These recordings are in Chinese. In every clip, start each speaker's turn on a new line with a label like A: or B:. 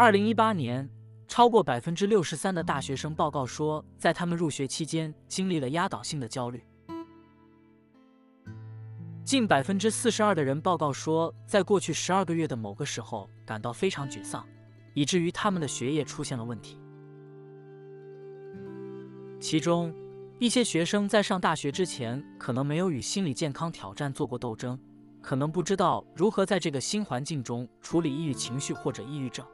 A: 二零一八年，超过百分之六十三的大学生报告说，在他们入学期间经历了压倒性的焦虑。近百分之四十二的人报告说，在过去十二个月的某个时候感到非常沮丧，以至于他们的学业出现了问题。其中，一些学生在上大学之前可能没有与心理健康挑战做过斗争，可能不知道如何在这个新环境中处理抑郁情绪或者抑郁症。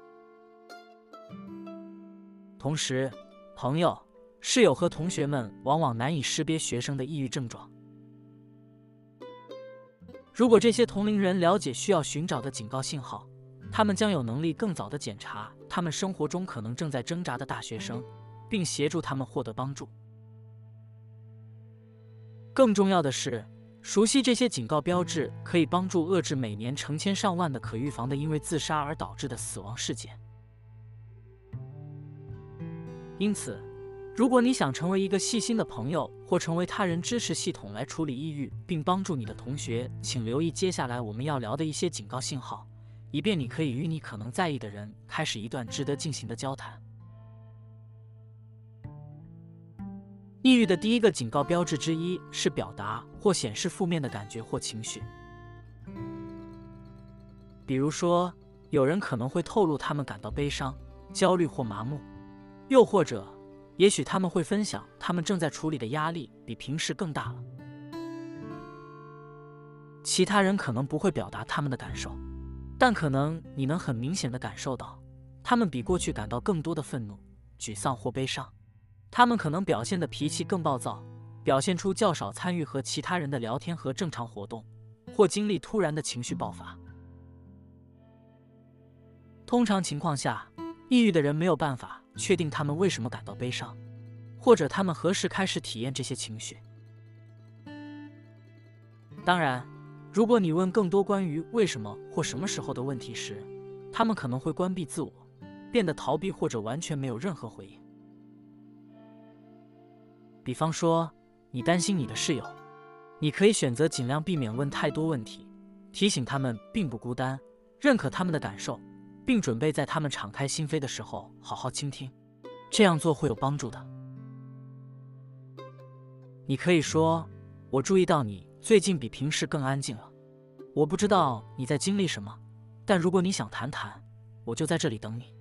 A: 同时，朋友、室友和同学们往往难以识别学生的抑郁症状。如果这些同龄人了解需要寻找的警告信号，他们将有能力更早的检查他们生活中可能正在挣扎的大学生，并协助他们获得帮助。更重要的是，熟悉这些警告标志可以帮助遏制每年成千上万的可预防的因为自杀而导致的死亡事件。因此。如果你想成为一个细心的朋友，或成为他人支持系统来处理抑郁并帮助你的同学，请留意接下来我们要聊的一些警告信号，以便你可以与你可能在意的人开始一段值得进行的交谈。抑郁的第一个警告标志之一是表达或显示负面的感觉或情绪，比如说，有人可能会透露他们感到悲伤、焦虑或麻木，又或者。也许他们会分享，他们正在处理的压力比平时更大了。其他人可能不会表达他们的感受，但可能你能很明显的感受到，他们比过去感到更多的愤怒、沮丧或悲伤。他们可能表现的脾气更暴躁，表现出较少参与和其他人的聊天和正常活动，或经历突然的情绪爆发。通常情况下，抑郁的人没有办法。确定他们为什么感到悲伤，或者他们何时开始体验这些情绪。当然，如果你问更多关于为什么或什么时候的问题时，他们可能会关闭自我，变得逃避或者完全没有任何回应。比方说，你担心你的室友，你可以选择尽量避免问太多问题，提醒他们并不孤单，认可他们的感受。并准备在他们敞开心扉的时候好好倾听，这样做会有帮助的。你可以说：“我注意到你最近比平时更安静了。我不知道你在经历什么，但如果你想谈谈，我就在这里等你。”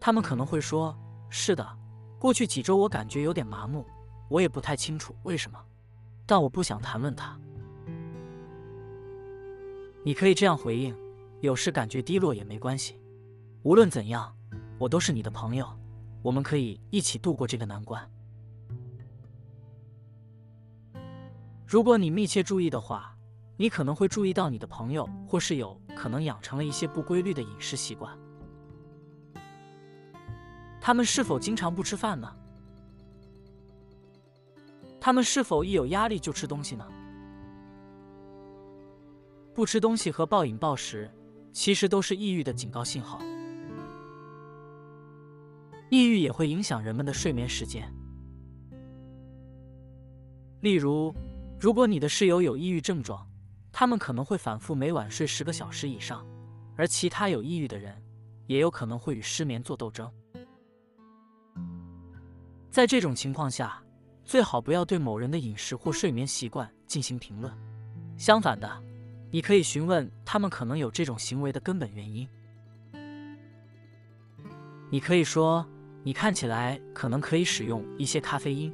A: 他们可能会说：“是的，过去几周我感觉有点麻木，我也不太清楚为什么，但我不想谈论它。”你可以这样回应。有时感觉低落也没关系，无论怎样，我都是你的朋友，我们可以一起度过这个难关。如果你密切注意的话，你可能会注意到你的朋友或室友可能养成了一些不规律的饮食习惯。他们是否经常不吃饭呢？他们是否一有压力就吃东西呢？不吃东西和暴饮暴食。其实都是抑郁的警告信号。抑郁也会影响人们的睡眠时间。例如，如果你的室友有抑郁症状，他们可能会反复每晚睡十个小时以上；而其他有抑郁的人，也有可能会与失眠做斗争。在这种情况下，最好不要对某人的饮食或睡眠习惯进行评论。相反的。你可以询问他们可能有这种行为的根本原因。你可以说：“你看起来可能可以使用一些咖啡因，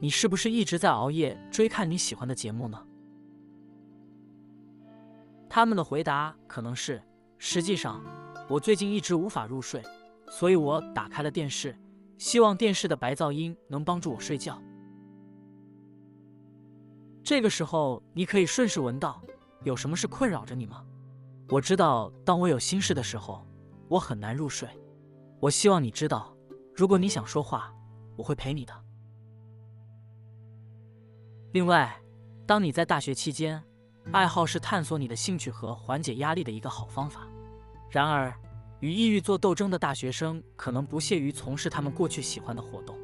A: 你是不是一直在熬夜追看你喜欢的节目呢？”他们的回答可能是：“实际上，我最近一直无法入睡，所以我打开了电视，希望电视的白噪音能帮助我睡觉。”这个时候，你可以顺势闻到。有什么事困扰着你吗？我知道，当我有心事的时候，我很难入睡。我希望你知道，如果你想说话，我会陪你的。另外，当你在大学期间，爱好是探索你的兴趣和缓解压力的一个好方法。然而，与抑郁做斗争的大学生可能不屑于从事他们过去喜欢的活动，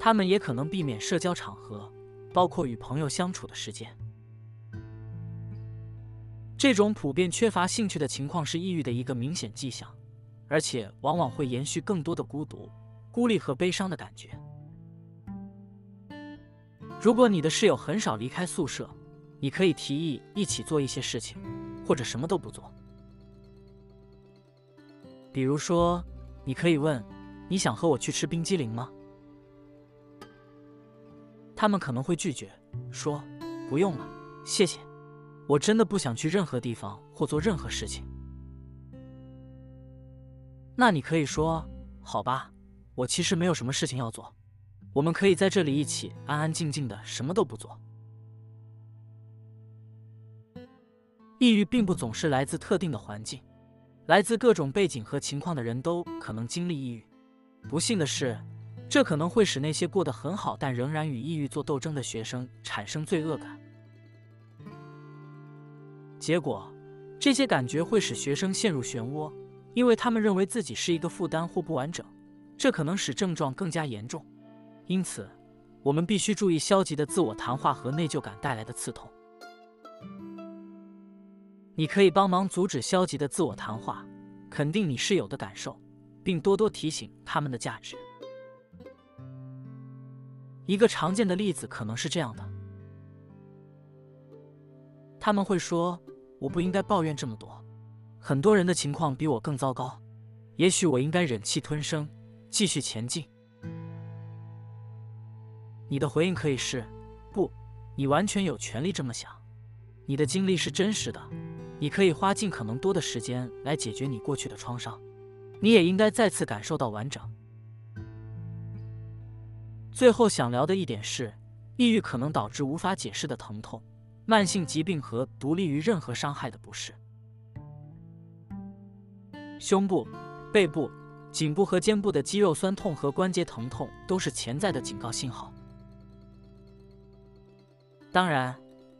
A: 他们也可能避免社交场合，包括与朋友相处的时间。这种普遍缺乏兴趣的情况是抑郁的一个明显迹象，而且往往会延续更多的孤独、孤立和悲伤的感觉。如果你的室友很少离开宿舍，你可以提议一起做一些事情，或者什么都不做。比如说，你可以问：“你想和我去吃冰激凌吗？”他们可能会拒绝，说：“不用了，谢谢。我真的不想去任何地方或做任何事情。”那你可以说：“好吧，我其实没有什么事情要做。我们可以在这里一起安安静静的，什么都不做。”抑郁并不总是来自特定的环境，来自各种背景和情况的人都可能经历抑郁。不幸的是，这可能会使那些过得很好但仍然与抑郁做斗争的学生产生罪恶感。结果，这些感觉会使学生陷入漩涡，因为他们认为自己是一个负担或不完整，这可能使症状更加严重。因此，我们必须注意消极的自我谈话和内疚感带来的刺痛。你可以帮忙阻止消极的自我谈话，肯定你室友的感受，并多多提醒他们的价值。一个常见的例子可能是这样的：他们会说：“我不应该抱怨这么多，很多人的情况比我更糟糕，也许我应该忍气吞声，继续前进。”你的回应可以是：“不，你完全有权利这么想，你的经历是真实的。”你可以花尽可能多的时间来解决你过去的创伤，你也应该再次感受到完整。最后想聊的一点是，抑郁可能导致无法解释的疼痛、慢性疾病和独立于任何伤害的不适。胸部、背部、颈部和肩部的肌肉酸痛和关节疼痛都是潜在的警告信号。当然，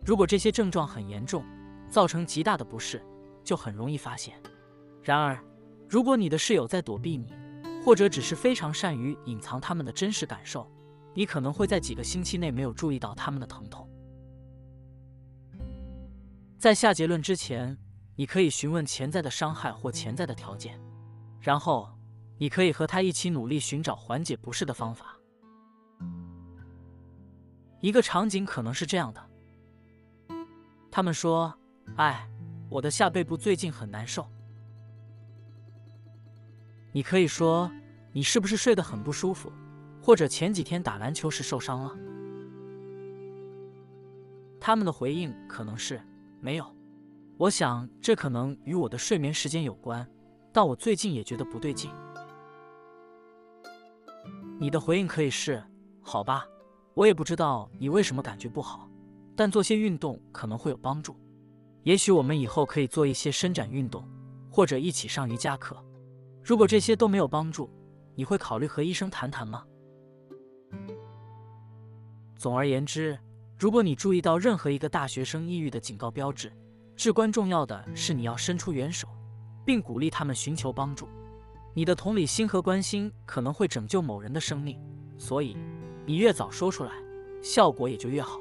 A: 如果这些症状很严重，造成极大的不适，就很容易发现。然而，如果你的室友在躲避你，或者只是非常善于隐藏他们的真实感受，你可能会在几个星期内没有注意到他们的疼痛。在下结论之前，你可以询问潜在的伤害或潜在的条件，然后你可以和他一起努力寻找缓解不适的方法。一个场景可能是这样的：他们说。哎，我的下背部最近很难受。你可以说，你是不是睡得很不舒服，或者前几天打篮球时受伤了？他们的回应可能是没有。我想这可能与我的睡眠时间有关，但我最近也觉得不对劲。你的回应可以是好吧，我也不知道你为什么感觉不好，但做些运动可能会有帮助。也许我们以后可以做一些伸展运动，或者一起上瑜伽课。如果这些都没有帮助，你会考虑和医生谈谈吗？总而言之，如果你注意到任何一个大学生抑郁的警告标志，至关重要的是你要伸出援手，并鼓励他们寻求帮助。你的同理心和关心可能会拯救某人的生命，所以你越早说出来，效果也就越好。